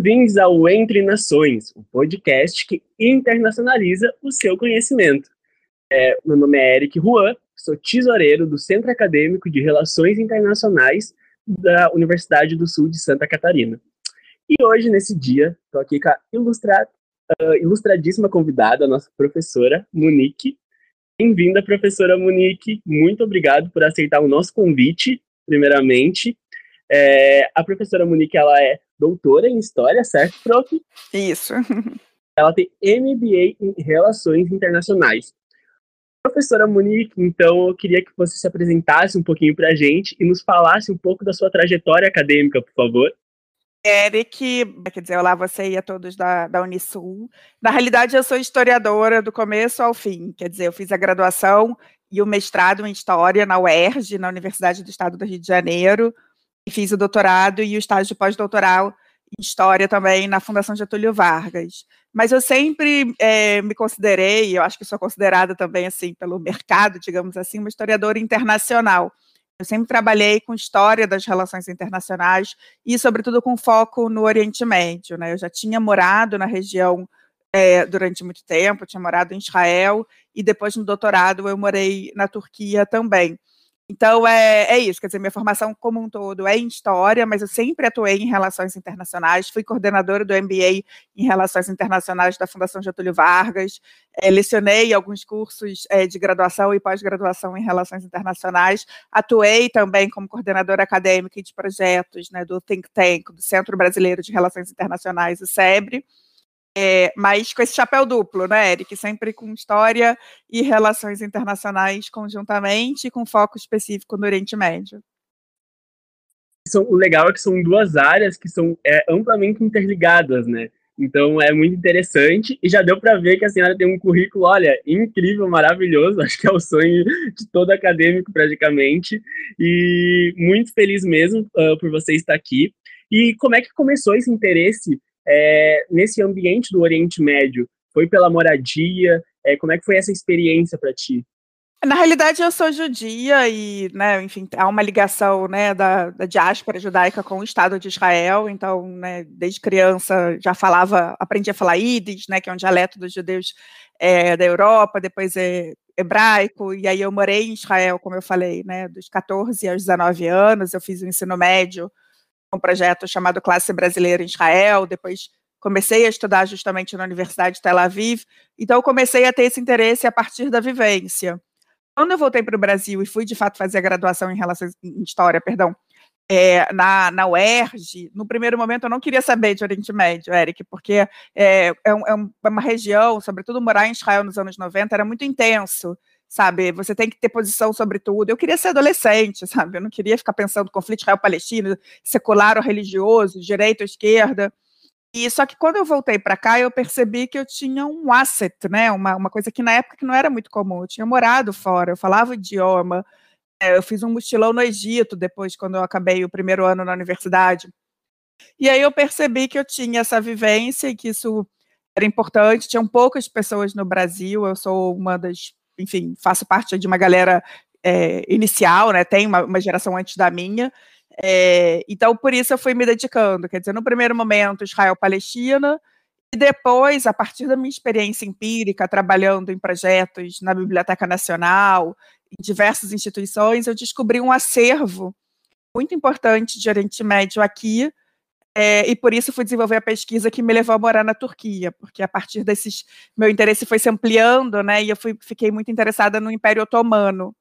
Bem-vindos ao Entre Nações, o podcast que internacionaliza o seu conhecimento. É, meu nome é Eric Juan, sou tesoureiro do Centro Acadêmico de Relações Internacionais da Universidade do Sul de Santa Catarina. E hoje, nesse dia, estou aqui com a ilustra, uh, ilustradíssima convidada, a nossa professora Monique. Bem-vinda, professora Monique. Muito obrigado por aceitar o nosso convite, primeiramente. É, a professora Monique, ela é doutora em História, certo, prof? Isso. Ela tem MBA em Relações Internacionais. Professora Monique, então eu queria que você se apresentasse um pouquinho para a gente e nos falasse um pouco da sua trajetória acadêmica, por favor. Eric, quer dizer, olá você e a todos da, da Unisul. Na realidade, eu sou historiadora do começo ao fim, quer dizer, eu fiz a graduação e o mestrado em História na UERJ, na Universidade do Estado do Rio de Janeiro, fiz o doutorado e o estágio pós-doutoral em História também na Fundação Getúlio Vargas. Mas eu sempre é, me considerei, eu acho que sou considerada também, assim, pelo mercado, digamos assim, uma historiadora internacional. Eu sempre trabalhei com história das relações internacionais e, sobretudo, com foco no Oriente Médio. Né? Eu já tinha morado na região é, durante muito tempo, tinha morado em Israel e depois no doutorado eu morei na Turquia também. Então, é, é isso, quer dizer, minha formação como um todo é em História, mas eu sempre atuei em Relações Internacionais, fui coordenadora do MBA em Relações Internacionais da Fundação Getúlio Vargas, é, lecionei alguns cursos é, de graduação e pós-graduação em Relações Internacionais, atuei também como coordenadora acadêmica de projetos né, do Think Tank, do Centro Brasileiro de Relações Internacionais, o SEBRE, é, mas com esse chapéu duplo, né, Eric? Sempre com história e relações internacionais conjuntamente, com foco específico no Oriente Médio. São, o legal é que são duas áreas que são é, amplamente interligadas, né? Então é muito interessante e já deu para ver que a senhora tem um currículo, olha, incrível, maravilhoso. Acho que é o sonho de todo acadêmico praticamente e muito feliz mesmo uh, por você estar aqui. E como é que começou esse interesse é, nesse ambiente do Oriente Médio? Foi pela moradia? É, como é que foi essa experiência para ti? Na realidade, eu sou judia e, né, enfim, há uma ligação, né, da, da diáspora judaica com o Estado de Israel. Então, né, desde criança já falava, aprendi a falar Yiddish, né, que é um dialeto dos judeus é, da Europa. Depois é hebraico. E aí eu morei em Israel, como eu falei, né, dos 14 aos 19 anos. Eu fiz o ensino médio um projeto chamado Classe Brasileira em Israel, depois comecei a estudar justamente na Universidade de Tel Aviv, então comecei a ter esse interesse a partir da vivência. Quando eu voltei para o Brasil e fui de fato fazer a graduação em em história, perdão, é, na, na UERJ, no primeiro momento eu não queria saber de Oriente Médio, Eric, porque é, é, um, é uma região, sobretudo morar em Israel nos anos 90, era muito intenso sabe? Você tem que ter posição sobre tudo. Eu queria ser adolescente, sabe? Eu não queria ficar pensando conflito Israel-Palestina, secular ou religioso, direita ou esquerda. E só que quando eu voltei para cá, eu percebi que eu tinha um asset, né? Uma, uma coisa que na época que não era muito comum. Eu tinha morado fora, eu falava o idioma. É, eu fiz um mochilão no Egito depois, quando eu acabei o primeiro ano na universidade. E aí eu percebi que eu tinha essa vivência e que isso era importante. Tinham poucas pessoas no Brasil. Eu sou uma das enfim, faço parte de uma galera é, inicial, né? Tem uma, uma, geração antes da minha. É, então, por isso eu fui me dedicando. Quer dizer, no primeiro momento, Israel-Palestina, e depois, a partir da minha experiência empírica, trabalhando em projetos na Biblioteca Nacional, em diversas instituições, eu descobri um acervo muito importante de Oriente Médio aqui, é, e por isso fui desenvolver a pesquisa que me levou a morar na Turquia, porque a partir desses meu interesse foi se ampliando, né? E eu fui, fiquei muito interessada no Império Otomano.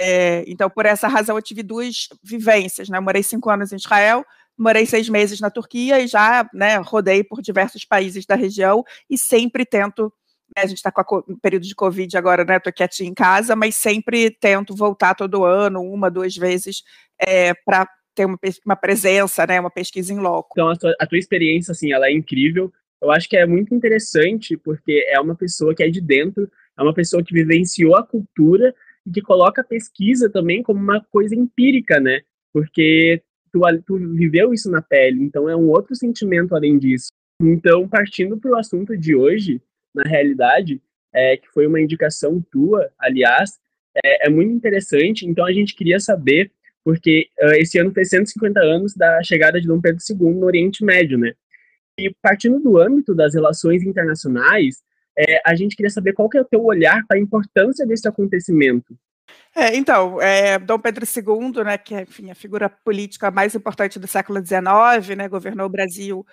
É, então, por essa razão, eu tive duas vivências, né? Eu morei cinco anos em Israel, morei seis meses na Turquia e já, né, rodei por diversos países da região e sempre tento né, a gente está com o período de Covid agora, né? Estou quietinha em casa, mas sempre tento voltar todo ano, uma, duas vezes, é, para ter uma, uma presença, né, uma pesquisa em loco. Então, a tua, a tua experiência, assim, ela é incrível. Eu acho que é muito interessante, porque é uma pessoa que é de dentro, é uma pessoa que vivenciou a cultura e que coloca a pesquisa também como uma coisa empírica, né? Porque tu, tu viveu isso na pele, então é um outro sentimento além disso. Então, partindo para o assunto de hoje, na realidade, é, que foi uma indicação tua, aliás, é, é muito interessante. Então, a gente queria saber porque uh, esse ano fez 150 anos da chegada de Dom Pedro II no Oriente Médio, né? E partindo do âmbito das relações internacionais, é, a gente queria saber qual que é o teu olhar para a importância desse acontecimento. É, então, é, Dom Pedro II, né, que é enfim, a figura política mais importante do século XIX, né, governou o Brasil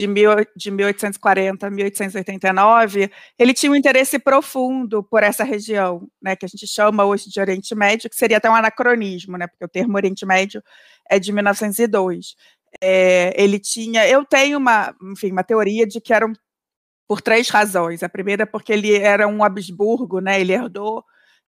de, mil, de 1840 a 1889, ele tinha um interesse profundo por essa região, né, que a gente chama hoje de Oriente Médio, que seria até um anacronismo, né, porque o termo Oriente Médio é de 1902. É, ele tinha, eu tenho uma, enfim, uma teoria de que eram por três razões. A primeira é porque ele era um Habsburgo, né, ele herdou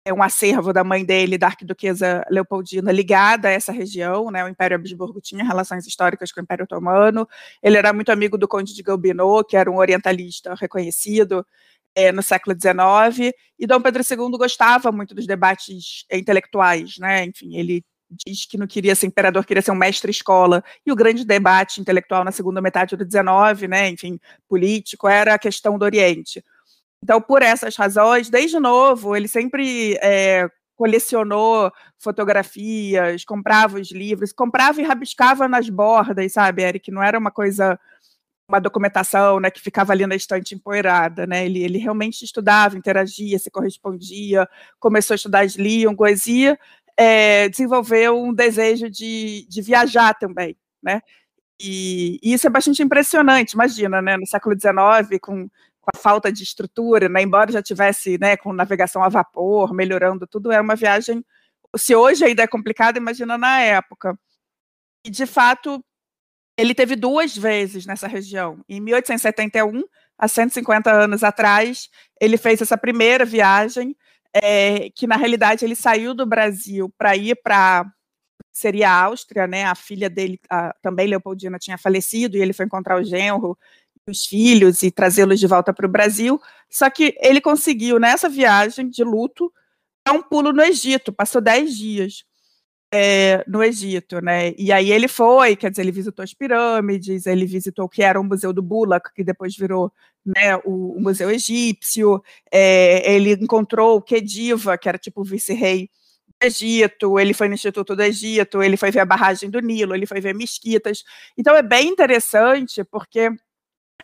é um acervo da mãe dele, da arquiduquesa Leopoldina, ligada a essa região, né? O Império Habsburgo tinha relações históricas com o Império Otomano. Ele era muito amigo do Conde de Galbinot, que era um orientalista reconhecido é, no século XIX. E Dom Pedro II gostava muito dos debates intelectuais, né? Enfim, ele diz que não queria ser imperador, queria ser um mestre-escola. E o grande debate intelectual na segunda metade do XIX, né? Enfim, político, era a questão do Oriente. Então, por essas razões, desde novo, ele sempre é, colecionou fotografias, comprava os livros, comprava e rabiscava nas bordas, sabe, Eric? Não era uma coisa, uma documentação, né, que ficava ali na estante empoeirada, né? Ele, ele realmente estudava, interagia, se correspondia, começou a estudar línguas e é, desenvolveu um desejo de, de viajar também, né? E, e, isso é bastante impressionante, imagina, né, no século XIX, com com a falta de estrutura, né, embora já tivesse né, com navegação a vapor, melhorando tudo, é uma viagem. Se hoje ainda é complicado, imagina na época. E, de fato, ele teve duas vezes nessa região. Em 1871, há 150 anos atrás, ele fez essa primeira viagem, é, que na realidade ele saiu do Brasil para ir para seria a Áustria, né? A filha dele, a, também Leopoldina, tinha falecido e ele foi encontrar o genro os filhos e trazê-los de volta para o Brasil. Só que ele conseguiu, nessa viagem de luto, dar um pulo no Egito, passou dez dias é, no Egito, né? E aí ele foi, quer dizer, ele visitou as pirâmides, ele visitou o que era o Museu do Bulak, que depois virou né, o, o Museu Egípcio, é, ele encontrou o Khediva, que era tipo o vice-rei do Egito, ele foi no Instituto do Egito, ele foi ver a barragem do Nilo, ele foi ver mesquitas. Então é bem interessante, porque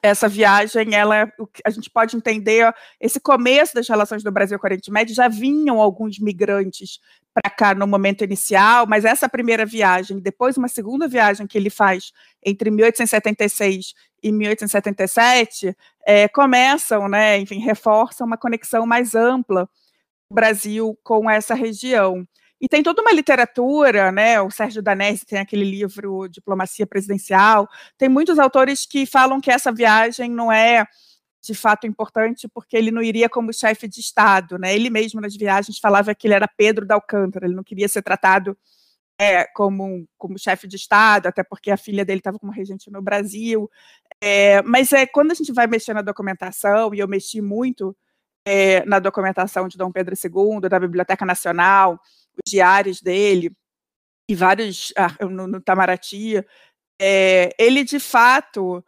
essa viagem, ela, a gente pode entender esse começo das relações do Brasil com o Oriente Médio, já vinham alguns migrantes para cá no momento inicial, mas essa primeira viagem, depois uma segunda viagem que ele faz entre 1876 e 1877, é, começam, né, enfim, reforçam uma conexão mais ampla do Brasil com essa região. E tem toda uma literatura, né? O Sérgio Danese tem aquele livro Diplomacia Presidencial. Tem muitos autores que falam que essa viagem não é de fato importante porque ele não iria como chefe de Estado, né? Ele mesmo nas viagens falava que ele era Pedro da Alcântara, ele não queria ser tratado é, como, como chefe de Estado, até porque a filha dele estava como regente no Brasil. É, mas é quando a gente vai mexer na documentação, e eu mexi muito é, na documentação de Dom Pedro II, da Biblioteca Nacional, diários dele e vários ah, no, no Itamaraty, é, ele de fato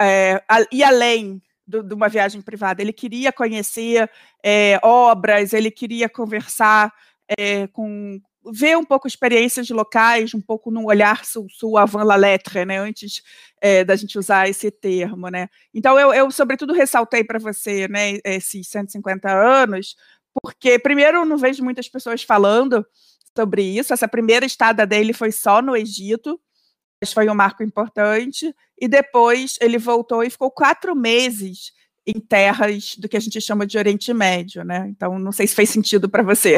é, ia além de uma viagem privada. Ele queria conhecer é, obras, ele queria conversar é, com ver um pouco experiências locais, um pouco no olhar sul, avant la lettre, né, antes da gente usar esse termo, né. Então eu, eu sobretudo ressaltei para você, né, esses 150 anos, porque, primeiro, não vejo muitas pessoas falando sobre isso. Essa primeira estada dele foi só no Egito, mas foi um marco importante. E depois ele voltou e ficou quatro meses em terras do que a gente chama de Oriente Médio, né? Então, não sei se fez sentido para você.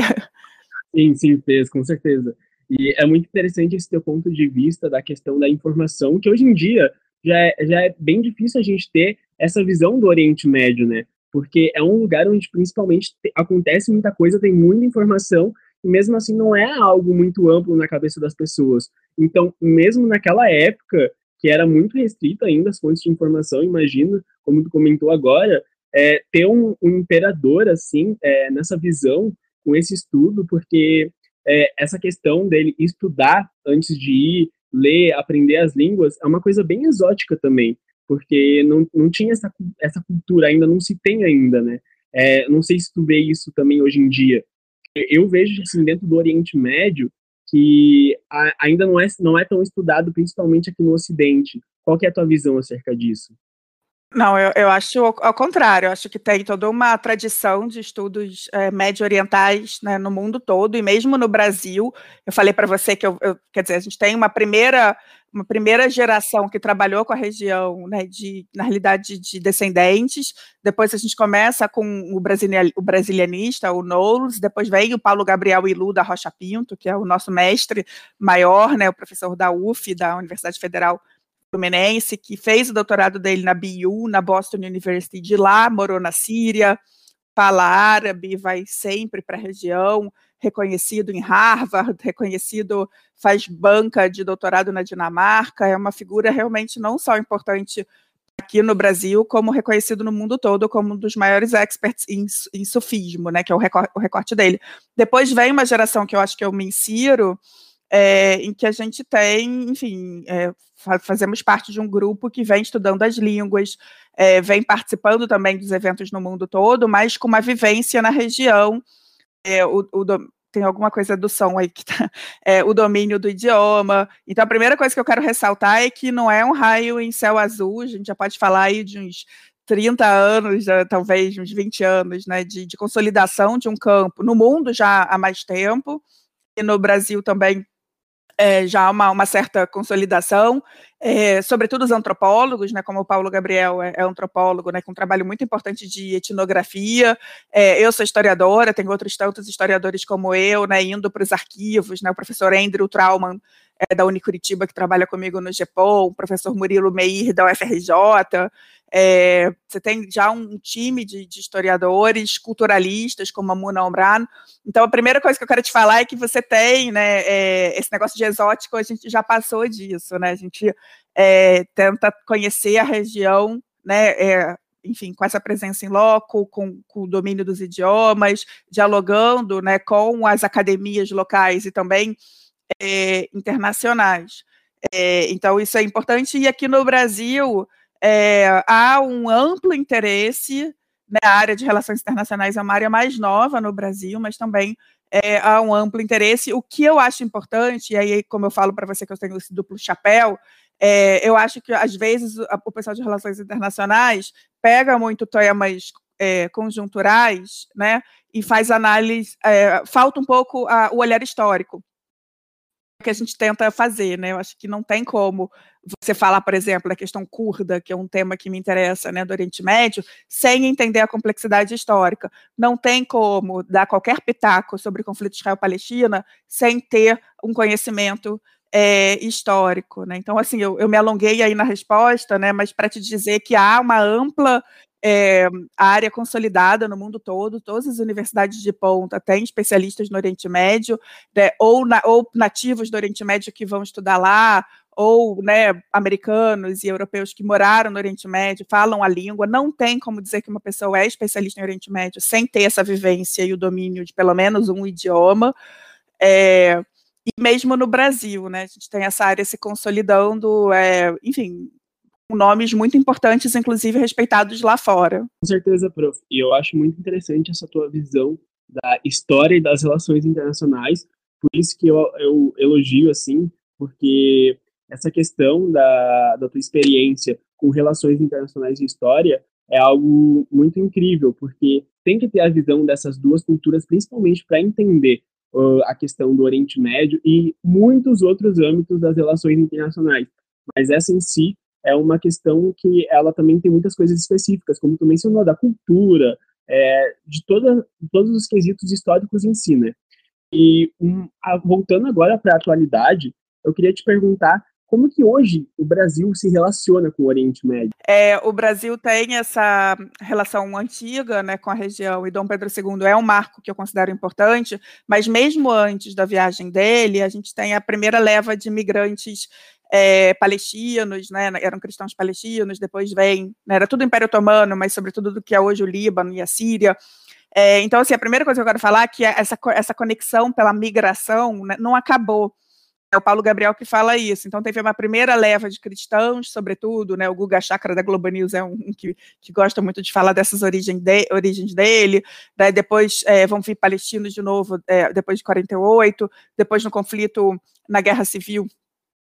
Sim, sim, fez, com certeza. E é muito interessante esse teu ponto de vista da questão da informação, que hoje em dia já é, já é bem difícil a gente ter essa visão do Oriente Médio, né? Porque é um lugar onde principalmente acontece muita coisa, tem muita informação, e mesmo assim não é algo muito amplo na cabeça das pessoas. Então, mesmo naquela época, que era muito restrita ainda as fontes de informação, imagina, como tu comentou agora, é, ter um, um, imperador assim, é, nessa visão, com esse estudo, porque é, essa questão dele estudar antes de ir, ler, aprender as línguas, é uma coisa bem exótica também porque não, não tinha essa, essa cultura, ainda não se tem ainda, né? É, não sei se tu vê isso também hoje em dia. Eu vejo, assim, dentro do Oriente Médio, que a, ainda não é, não é tão estudado, principalmente aqui no Ocidente. Qual que é a tua visão acerca disso? Não, eu, eu acho ao contrário, eu acho que tem toda uma tradição de estudos é, médio-orientais né, no mundo todo, e mesmo no Brasil. Eu falei para você que, eu, eu, quer dizer, a gente tem uma primeira, uma primeira geração que trabalhou com a região, né, de, na realidade, de descendentes. Depois a gente começa com o, brasileiro, o brasilianista, o Knowles, depois vem o Paulo Gabriel Ilu da Rocha Pinto, que é o nosso mestre maior, né, o professor da UF, da Universidade Federal Fluminense, que fez o doutorado dele na BU, na Boston University de lá, morou na Síria, fala árabe, vai sempre para a região, reconhecido em Harvard, reconhecido, faz banca de doutorado na Dinamarca, é uma figura realmente não só importante aqui no Brasil, como reconhecido no mundo todo como um dos maiores experts em, em sufismo, né, que é o recorte, o recorte dele. Depois vem uma geração que eu acho que eu me insiro, é, em que a gente tem, enfim, é, fazemos parte de um grupo que vem estudando as línguas, é, vem participando também dos eventos no mundo todo, mas com uma vivência na região. O, o tem alguma coisa do som aí que é, o domínio do idioma. Então, a primeira coisa que eu quero ressaltar é que não é um raio em céu azul, a gente já pode falar aí de uns 30 anos, talvez uns 20 anos, né, de, de consolidação de um campo no mundo já há mais tempo, e no Brasil também é, já uma, uma certa consolidação, é, sobretudo os antropólogos, né, como o Paulo Gabriel é, é antropólogo, né, com um trabalho muito importante de etnografia. É, eu sou historiadora, tenho outros tantos historiadores como eu, né, indo para os arquivos, né, o professor Andrew Trauman, é, da Unicuritiba, que trabalha comigo no GEPOL, o professor Murilo Meir, da UFRJ, é, você tem já um time de, de, historiadores, culturalistas, como a Muna Omran. Então, a primeira coisa que eu quero te falar é que você tem, né, é, esse negócio de exótico, a gente já passou disso, né? A gente é, tenta conhecer a região, né, é, enfim, com essa presença em loco, com, com, o domínio dos idiomas, dialogando, né, com as academias locais e também é, internacionais. É, então, isso é importante. E aqui no Brasil, é, há um amplo interesse, né, a área de relações internacionais é uma área mais nova no Brasil, mas também é, há um amplo interesse. O que eu acho importante, e aí, como eu falo para você que eu tenho esse duplo chapéu, é, eu acho que às vezes o pessoal de relações internacionais pega muito temas conjunturais, né, e faz análise, falta um pouco a, o olhar histórico que a gente tenta fazer, né? Eu acho que não tem como você falar, por exemplo, da questão curda, que é um tema que me interessa, né, do Oriente Médio, sem entender a complexidade histórica. Não tem como dar qualquer pitaco sobre o conflito Israel-Palestina sem ter um conhecimento é, histórico, né? Então, assim, eu, eu, me alonguei aí na resposta, né? Mas para te dizer que há uma ampla é, área consolidada no mundo todo, todas as universidades de ponta têm especialistas no Oriente Médio, né, ou, na, ou nativos do Oriente Médio que vão estudar lá, ou né, americanos e europeus que moraram no Oriente Médio, falam a língua, não tem como dizer que uma pessoa é especialista em Oriente Médio sem ter essa vivência e o domínio de pelo menos um idioma. É, e mesmo no Brasil, né, a gente tem essa área se consolidando, é, enfim, nomes muito importantes, inclusive respeitados lá fora. Com certeza, prof. E eu acho muito interessante essa tua visão da história e das relações internacionais, por isso que eu, eu elogio, assim, porque essa questão da, da tua experiência com relações internacionais e história é algo muito incrível, porque tem que ter a visão dessas duas culturas, principalmente para entender a questão do Oriente Médio e muitos outros âmbitos das relações internacionais. Mas essa em si é uma questão que ela também tem muitas coisas específicas, como tu mencionou, da cultura, é, de toda, todos os quesitos históricos em si, né? E um, a, voltando agora para a atualidade, eu queria te perguntar como que hoje o Brasil se relaciona com o Oriente Médio? É, o Brasil tem essa relação antiga né, com a região, e Dom Pedro II é um marco que eu considero importante, mas mesmo antes da viagem dele, a gente tem a primeira leva de imigrantes é, palestinos, né, eram cristãos palestinos, depois vem, né, era tudo Império Otomano, mas sobretudo do que é hoje o Líbano e a Síria. É, então, assim, a primeira coisa que eu quero falar é que essa, essa conexão pela migração né, não acabou. É o Paulo Gabriel que fala isso. Então, teve uma primeira leva de cristãos, sobretudo, né? O Guga Chakra da Globo News é um que, que gosta muito de falar dessas origens, de, origens dele. Depois é, vão vir palestinos de novo, é, depois de 48, depois no conflito, na Guerra Civil,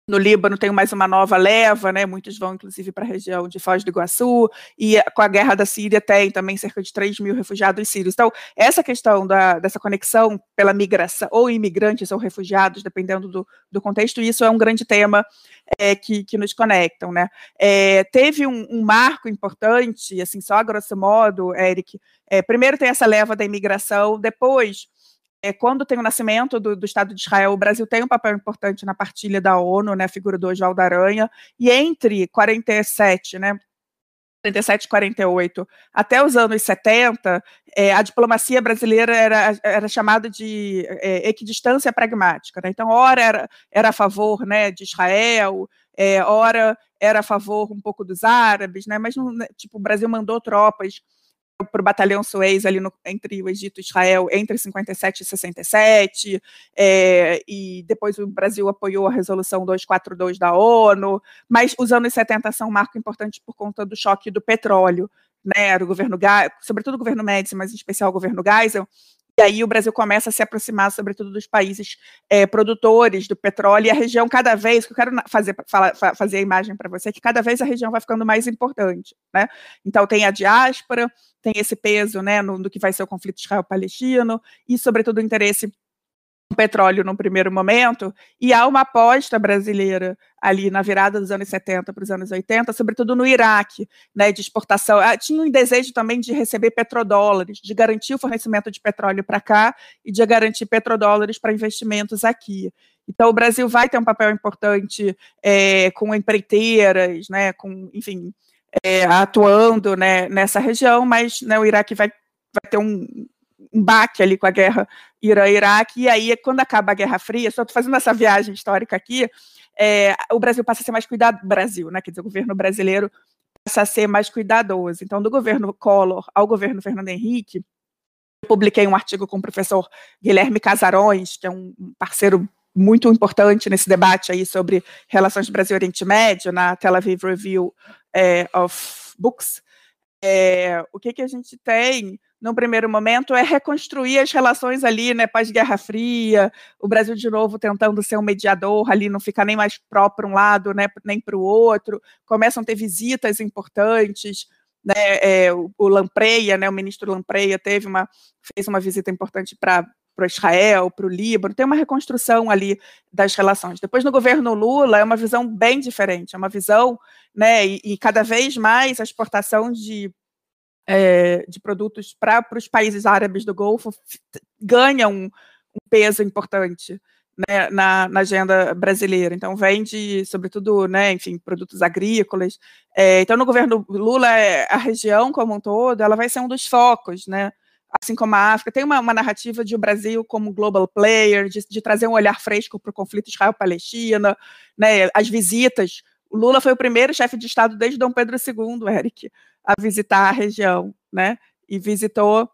no Líbano tem mais uma nova leva, né? Muitos vão, inclusive, para a região de Foz do Iguaçu, e com a guerra da Síria tem também cerca de 3 mil refugiados sírios. Então, essa questão da, dessa conexão pela migração, ou imigrantes ou refugiados, dependendo do, do contexto, isso é um grande tema é, que, que nos conectam, né? É, teve um, um, marco importante, assim, só a grosso modo, Eric. É, primeiro tem essa leva da imigração, depois é, quando tem o nascimento do, do, Estado de Israel, o Brasil tem um papel importante na partilha da ONU, né, a figura do Oswaldo Aranha, e entre 47, né, 47 e 48, até os anos 70, é, a diplomacia brasileira era, era chamada de é, equidistância pragmática. Né? Então, ora era, era a favor né, de Israel, é, ora era a favor um pouco dos árabes, né? mas não, né, tipo, o Brasil mandou tropas para o batalhão Suez ali no, entre o Egito e Israel entre 57 e 67, é, e depois o Brasil apoiou a resolução 242 da ONU, mas os anos 70 são um marco importante por conta do choque do petróleo, né, o governo, sobretudo o governo Médici, mas em especial o governo Geisel, e aí o Brasil começa a se aproximar, sobretudo, dos países é, produtores do petróleo, e a região cada vez, que eu quero fazer, fazer a imagem para você, que cada vez a região vai ficando mais importante. Né? Então tem a diáspora, tem esse peso né, no, no que vai ser o conflito israel-palestino, e, sobretudo, o interesse petróleo no primeiro momento, e há uma aposta brasileira ali na virada dos anos 70 para os anos 80, sobretudo no Iraque, né, de exportação. Ah, tinha um desejo também de receber petrodólares, de garantir o fornecimento de petróleo para cá e de garantir petrodólares para investimentos aqui. Então, o Brasil vai ter um papel importante é, com empreiteiras, né, com, enfim, é, atuando né, nessa região, mas né, o Iraque vai, vai ter um, baque ali com a guerra Irã-Iraque, e aí, quando acaba a Guerra Fria, só estou fazendo essa viagem histórica aqui, é, o Brasil passa a ser mais cuidado, Brasil, né, quer dizer, o governo brasileiro passa a ser mais cuidadoso. Então, do governo Collor ao governo Fernando Henrique, eu publiquei um artigo com o professor Guilherme Casarões, que é um parceiro muito importante nesse debate aí sobre relações Brasil-Oriente Médio, na Tel Aviv Review é, of Books. É, o que, que a gente tem no primeiro momento, é reconstruir as relações ali, né, pós-Guerra Fria, o Brasil de novo tentando ser um mediador ali, não ficar nem mais pró para um lado, né, nem para o outro, começam a ter visitas importantes, né, é, o, o Lampreia, né, o ministro Lampreia teve uma, fez uma visita importante para para Israel, para o Líbano, tem uma reconstrução ali das relações. Depois, no governo Lula, é uma visão bem diferente, é uma visão, né, e, e cada vez mais a exportação de é, de produtos para os países árabes do Golfo ganha um, um peso importante né, na, na, agenda brasileira. Então, vende, sobretudo, né, enfim, produtos agrícolas. É, então, no governo Lula, é, a região como um todo, ela vai ser um dos focos, né? Assim como a África, tem uma, uma narrativa de o Brasil como global player, de, de trazer um olhar fresco para o conflito Israel-Palestina, né, as visitas. O Lula foi o primeiro chefe de Estado desde Dom Pedro II, Eric, a visitar a região, né? E visitou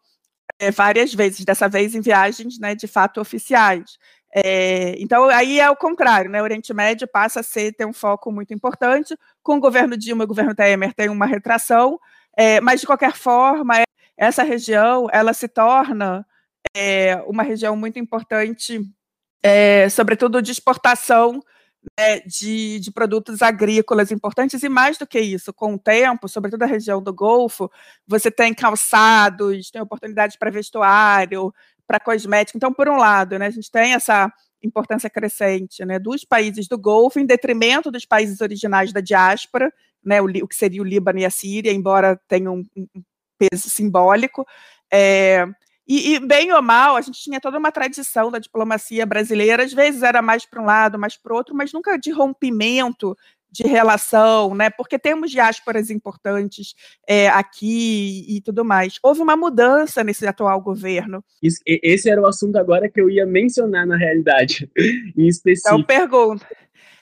é, várias vezes, dessa vez em viagens, né, de fato oficiais. É, então, aí é o contrário, né? O Oriente Médio passa a ser, ter um foco muito importante. Com o governo Dilma e o governo Temer tem uma retração, é, mas de qualquer forma, essa região ela se torna uma região muito importante, sobretudo de exportação né, de, de, produtos agrícolas importantes, e mais do que isso, com o tempo, sobretudo a região do Golfo, você tem calçados, tem oportunidades para vestuário, para cosmético. Então, por um lado, né, a gente tem essa importância crescente né, dos países do Golfo, em detrimento dos países originais da diáspora, né, o, o que seria o Líbano e a Síria, embora tenham um, um peso simbólico. É, e, e, bem ou mal, a gente tinha toda uma tradição da diplomacia brasileira, às vezes era mais para um lado, mais para o outro, mas nunca de rompimento de relação, né? Porque temos diásporas importantes é, aqui e tudo mais. Houve uma mudança nesse atual governo. Isso, esse era o assunto agora que eu ia mencionar na realidade, em específico. Então, pergunta.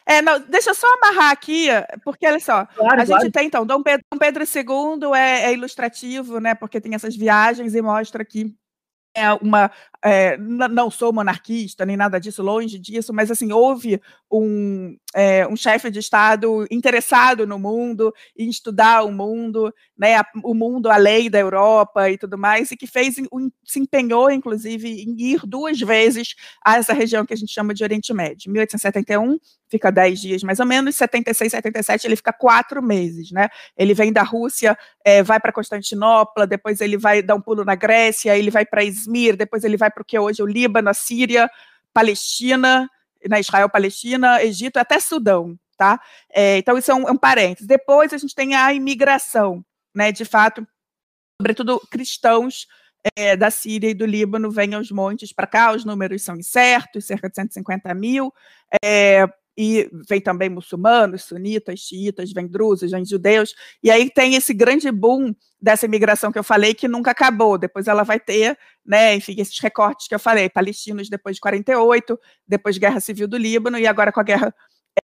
É, não, deixa eu só amarrar aqui, porque olha só, claro, a claro. gente tem então, Dom Pedro, Dom Pedro II é, é ilustrativo, né? Porque tem essas viagens e mostra que é uma é, não sou monarquista nem nada disso, longe disso, mas assim houve um, é, um chefe de estado interessado no mundo em estudar o mundo, né, o mundo além da Europa e tudo mais, e que fez se empenhou inclusive em ir duas vezes a essa região que a gente chama de Oriente Médio, 1871 fica 10 dias mais ou menos, 76, 77 ele fica quatro meses, né? Ele vem da Rússia, é, vai para Constantinopla, depois ele vai dar um pulo na Grécia, ele vai para Izmir, depois ele vai para o que é hoje o Líbano, a Síria, Palestina, na né, Israel, Palestina, Egito, até Sudão, tá? É, então isso é um, é um parênteses. Depois a gente tem a imigração, né? De fato, sobretudo cristãos é, da Síria e do Líbano vêm aos montes para cá, os números são incertos, cerca de 150 mil, é, e vem também muçulmanos, sunitas, xiitas, vem drusos, vem judeus, e aí tem esse grande boom dessa imigração que eu falei que nunca acabou, depois ela vai ter, né, enfim, esses recortes que eu falei, palestinos depois de 48, depois guerra civil do Líbano e agora com a guerra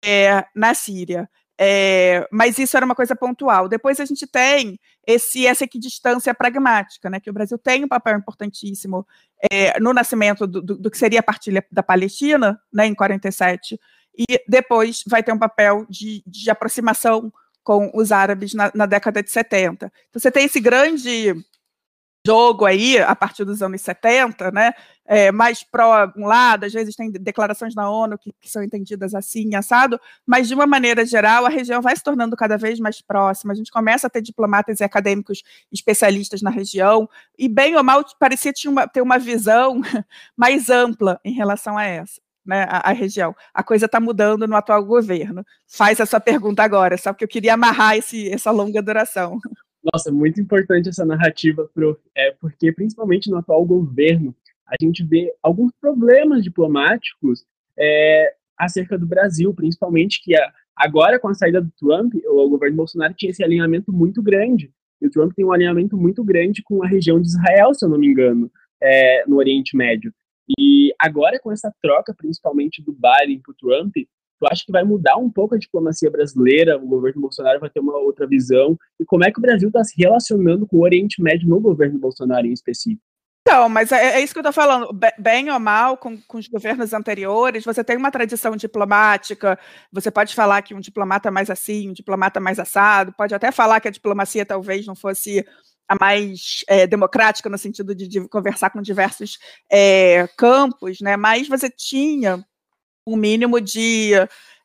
é, na Síria. É, mas isso era uma coisa pontual. Depois a gente tem esse, essa equidistância pragmática, né, que o Brasil tem um papel importantíssimo é, no nascimento do, do, do, que seria a partilha da Palestina, né, em 47, e depois vai ter um papel de, de aproximação com os árabes na, na, década de 70. Então você tem esse grande jogo aí, a partir dos anos 70, né, é, mais pró um lado, às vezes tem declarações na ONU que, que, são entendidas assim, assado, mas de uma maneira geral a região vai se tornando cada vez mais próxima, a gente começa a ter diplomatas e acadêmicos especialistas na região, e bem ou mal parecia ter uma visão mais ampla em relação a essa né, a, a, região. A coisa está mudando no atual governo. Faz a sua pergunta agora, só porque eu queria amarrar esse, essa longa duração. Nossa, muito importante essa narrativa, prof, é, porque principalmente no atual governo a gente vê alguns problemas diplomáticos é, acerca do Brasil, principalmente que a, agora com a saída do Trump, o, o governo Bolsonaro tinha esse alinhamento muito grande, e o Trump tem um alinhamento muito grande com a região de Israel, se eu não me engano, é, no Oriente Médio. E agora, com essa troca, principalmente do Biden para o Trump, tu acha que vai mudar um pouco a diplomacia brasileira? O governo Bolsonaro vai ter uma outra visão? E como é que o Brasil está se relacionando com o Oriente Médio no governo Bolsonaro em específico? Então, mas é, é isso que eu estou falando. Bem ou mal, com, com, os governos anteriores, você tem uma tradição diplomática, você pode falar que um diplomata mais assim, um diplomata mais assado, pode até falar que a diplomacia talvez não fosse a mais é, democrática no sentido de, de, conversar com diversos é, campos, né? Mas você tinha um mínimo de,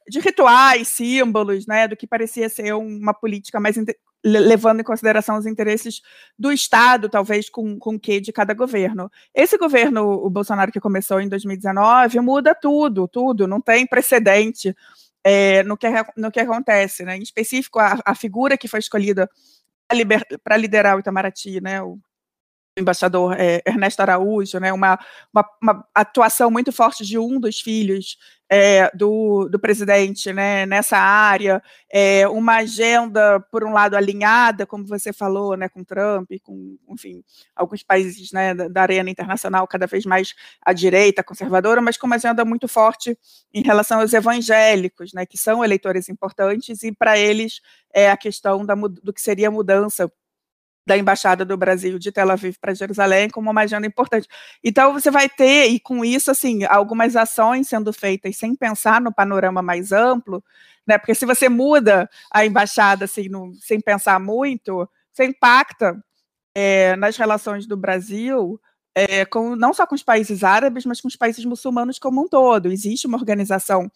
de rituais, símbolos, né? Do que parecia ser uma política mais levando em consideração os interesses do Estado, talvez com, com o que de cada governo. Esse governo, o Bolsonaro que começou em 2019, muda tudo, tudo, não tem precedente é, no, que, no que acontece, né? Em específico, a, a figura que foi escolhida para liderar o Itamaraty, né, o embaixador é, Ernesto Araújo, né, uma, uma, uma, atuação muito forte de um dos filhos é, do, do presidente né, nessa área, é, uma agenda, por um lado, alinhada, como você falou, né, com Trump, com, enfim, alguns países né, da, arena internacional cada vez mais à direita, conservadora, mas com uma agenda muito forte em relação aos evangélicos, né, que são eleitores importantes, e para eles é a questão da, do que seria a mudança da Embaixada do Brasil de Tel Aviv para Jerusalém como uma agenda importante. Então, você vai ter, e com isso, assim, algumas ações sendo feitas sem pensar no panorama mais amplo, né? Porque se você muda a embaixada assim, no, sem pensar muito, você impacta é, nas relações do Brasil. É, com, não só com os países árabes, mas com os países muçulmanos como um todo. Existe uma organização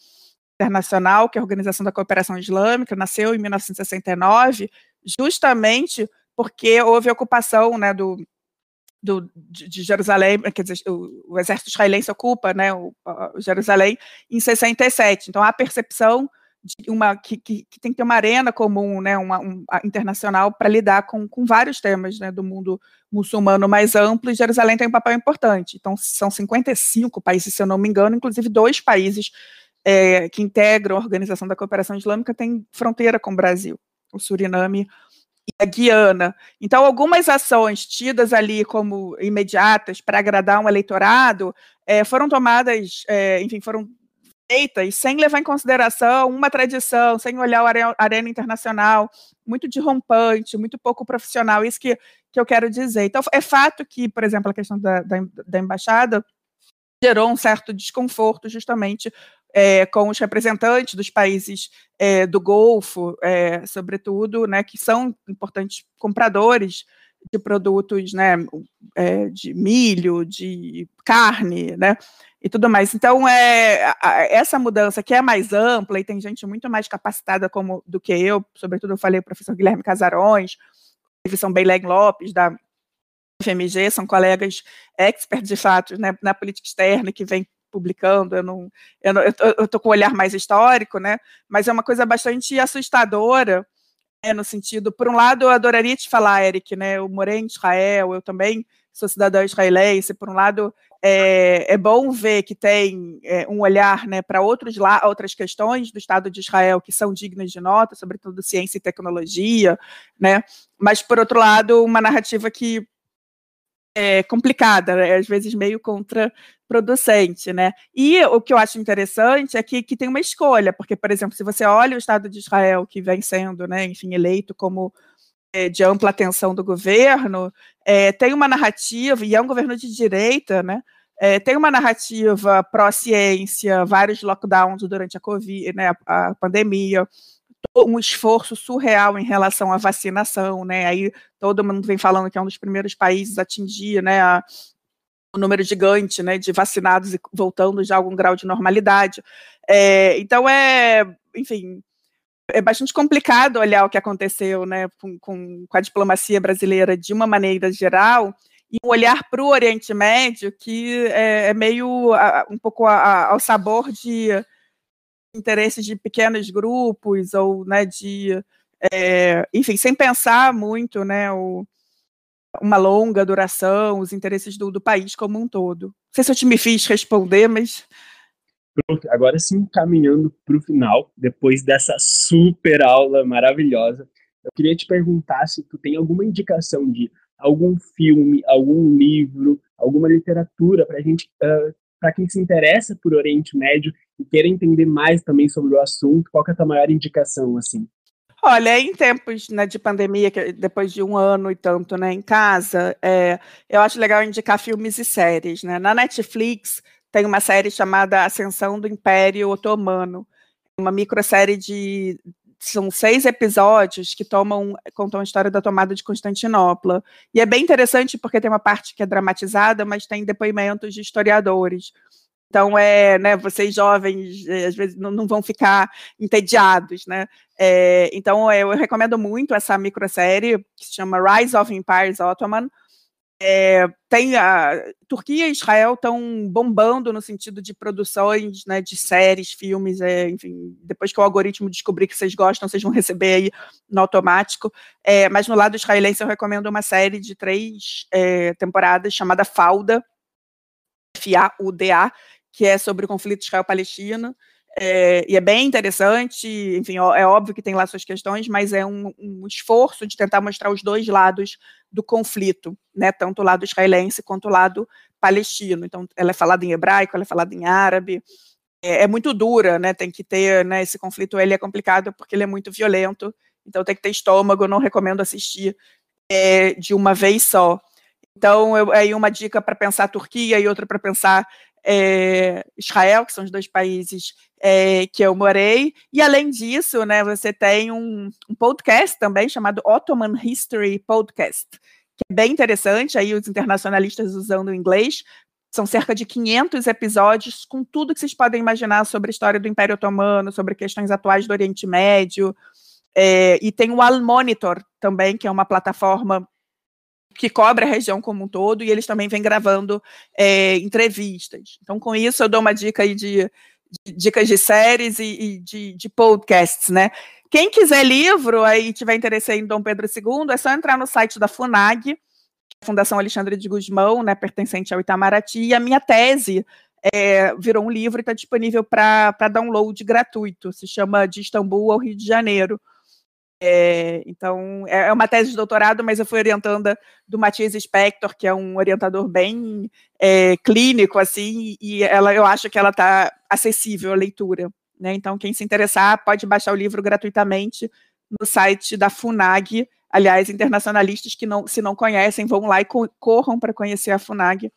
internacional, que é a Organização da Cooperação Islâmica, nasceu em 1969, justamente porque houve ocupação né, do, do, de, Jerusalém, quer dizer, o, o, exército israelense ocupa né, o, o, Jerusalém em 67. Então, há a percepção de uma, que, que, que, tem que ter uma arena comum, né, uma, um, internacional, para lidar com, com vários temas né, do mundo muçulmano mais amplo, e Jerusalém tem um papel importante. Então, são 55 países, se eu não me engano, inclusive dois países é, que integram a Organização da Cooperação Islâmica têm fronteira com o Brasil, o Suriname e a Guiana. Então, algumas ações tidas ali como imediatas para agradar um eleitorado é, foram tomadas, é, enfim, foram feitas sem levar em consideração uma tradição, sem olhar a arena internacional, muito derrompante, muito pouco profissional, isso que, que eu quero dizer. Então, é fato que, por exemplo, a questão da, da, da embaixada gerou um certo desconforto justamente é, com os representantes dos países é, do Golfo, é, sobretudo, né, que são importantes compradores de produtos, né, de milho, de carne, né, e tudo mais. Então, é, essa mudança que é mais ampla e tem gente muito mais capacitada como, do que eu, sobretudo eu falei o professor Guilherme Casarões, São Beileg Lopes, da FMG, são colegas experts de fato né, na política externa que vem publicando, eu não, eu, não, eu tô com um olhar mais histórico, né, mas é uma coisa bastante assustadora, né, no sentido, por um lado, eu adoraria te falar, Eric, né, eu morei em Israel, eu também sou cidadã israelense, por um lado, é, é bom ver que tem é, um olhar né, para outros lá, outras questões do Estado de Israel que são dignas de nota, sobretudo ciência e tecnologia, né? Mas por outro lado, uma narrativa que é complicada, né, às vezes meio contraproducente, né? E o que eu acho interessante é que, que tem uma escolha, porque, por exemplo, se você olha o Estado de Israel, que vem sendo, né, enfim, eleito como é, de ampla atenção do governo, é, tem uma narrativa, e é um governo de direita, né? É, tem uma narrativa pró-ciência, vários lockdowns durante a Covid, né, a, a, pandemia, um esforço surreal em relação à vacinação, né? Aí todo mundo vem falando que é um dos primeiros países a atingir, né, a, o número gigante, né, de vacinados e voltando já a algum grau de normalidade. É, então é, enfim, é bastante complicado olhar o que aconteceu né, com, com, com a diplomacia brasileira de uma maneira geral e um olhar para o Oriente Médio que é, é meio a, um pouco a, a, ao sabor de interesses de pequenos grupos ou né, de é, enfim sem pensar muito né o, uma longa duração os interesses do, do país como um todo não sei se eu te me fiz responder mas Pronto, agora sim, caminhando para o final, depois dessa super aula maravilhosa, eu queria te perguntar se tu tem alguma indicação de algum filme, algum livro, alguma literatura para gente, uh, para quem se interessa por Oriente Médio e queira entender mais também sobre o assunto, qual é a tua maior indicação, assim? Olha, em tempos né, de pandemia, depois de um ano e tanto né, em casa, é, eu acho legal indicar filmes e séries. Né? Na Netflix tem uma série chamada Ascensão do Império Otomano, uma microsérie de são seis episódios que tomam contam a história da tomada de Constantinopla e é bem interessante porque tem uma parte que é dramatizada, mas tem depoimentos de historiadores. Então, é, né, vocês jovens, eh, às vezes, não, não vão ficar entediados, né? É, então, eu recomendo muito essa microsérie, que se chama Rise of Empires Ottoman, é, tem a Turquia e Israel estão bombando no sentido de produções, né, de séries, filmes, é, enfim, depois que o algoritmo descobrir que vocês gostam, vocês vão receber aí no automático. É, mas no lado israelense eu recomendo uma série de três é, temporadas chamada Falda, F-A-U-D-A, que é sobre o conflito Israel-Palestina. É, e é bem interessante, enfim, é óbvio que tem lá suas questões, mas é um, um, esforço de tentar mostrar os dois lados do conflito, né, tanto o lado israelense quanto o lado palestino. Então, ela é falada em hebraico, ela é falada em árabe, é, é muito dura, né, tem que ter, né, esse conflito, ele é complicado porque ele é muito violento, então tem que ter estômago, não recomendo assistir é, de uma vez só. Então, eu, aí uma dica para pensar Turquia e outra para pensar é, Israel, que são os dois países é, que eu morei. E além disso, né, você tem um, um, podcast também chamado Ottoman History Podcast, que é bem interessante, aí os internacionalistas usando o inglês. São cerca de 500 episódios com tudo que vocês podem imaginar sobre a história do Império Otomano, sobre questões atuais do Oriente Médio. É, e tem o Al Monitor também, que é uma plataforma que cobre a região como um todo, e eles também vêm gravando é, entrevistas. Então, com isso, eu dou uma dica aí de, de dicas de séries e, e, de, de podcasts, né? Quem quiser livro aí tiver interesse em Dom Pedro II, é só entrar no site da FUNAG, Fundação Alexandre de Guzmão, né, pertencente ao Itamaraty, e a minha tese é, virou um livro e está disponível para download gratuito, se chama De Istambul ao Rio de Janeiro, é, então, é, é uma tese de doutorado, mas eu fui orientanda do Matias Spector, que é um orientador bem é, clínico, assim, e ela, eu acho que ela está acessível à leitura. Né? Então, quem se interessar pode baixar o livro gratuitamente no site da FUNAG. Aliás, internacionalistas que não, se não conhecem, vão lá e corram para conhecer a FUNAG,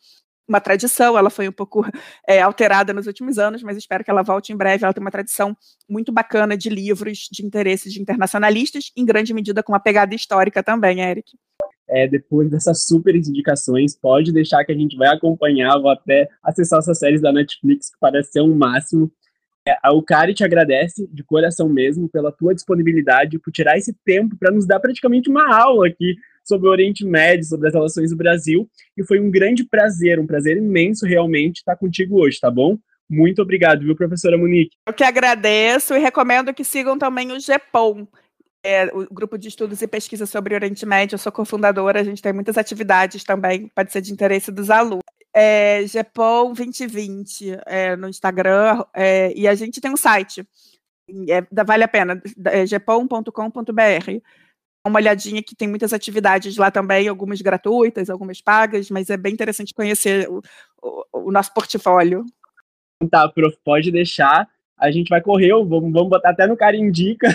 uma tradição, ela foi um pouco é, alterada nos últimos anos, mas espero que ela volte em breve. Ela tem uma tradição muito bacana de livros de interesses de internacionalistas, em grande medida com uma pegada histórica também, Eric. é, depois dessas super indicações. Pode deixar que a gente vai acompanhar, vou até acessar essas séries da Netflix, que parece ser um máximo. É, a Ucari te agradece de coração mesmo pela tua disponibilidade, por tirar esse tempo para nos dar praticamente uma aula aqui sobre o Oriente Médio, sobre as relações do Brasil. E foi um grande prazer, um prazer imenso realmente estar contigo hoje, tá bom? Muito obrigado, viu, professora Monique? Eu que agradeço e recomendo que sigam também o GEPOM, é, o grupo de estudos e pesquisa sobre o Oriente Médio. Eu sou cofundadora, a gente tem muitas atividades também, pode ser de interesse dos alunos. É, GEPOM 2020 é, no Instagram, é, e a gente tem um site, é, vale a pena, é, gepom.com.br uma olhadinha que tem muitas atividades lá também, algumas gratuitas, algumas pagas, mas é bem interessante conhecer o, o, o nosso portfólio. Tá, prof, pode deixar. A gente vai correr, vamos, vamos botar até no cara indica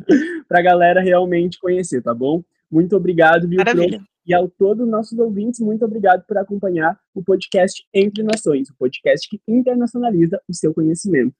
para a galera realmente conhecer, tá bom? Muito obrigado, viu, Maravilha. prof? E ao todos os nossos ouvintes, muito obrigado por acompanhar o podcast Entre Nações, o podcast que internacionaliza o seu conhecimento.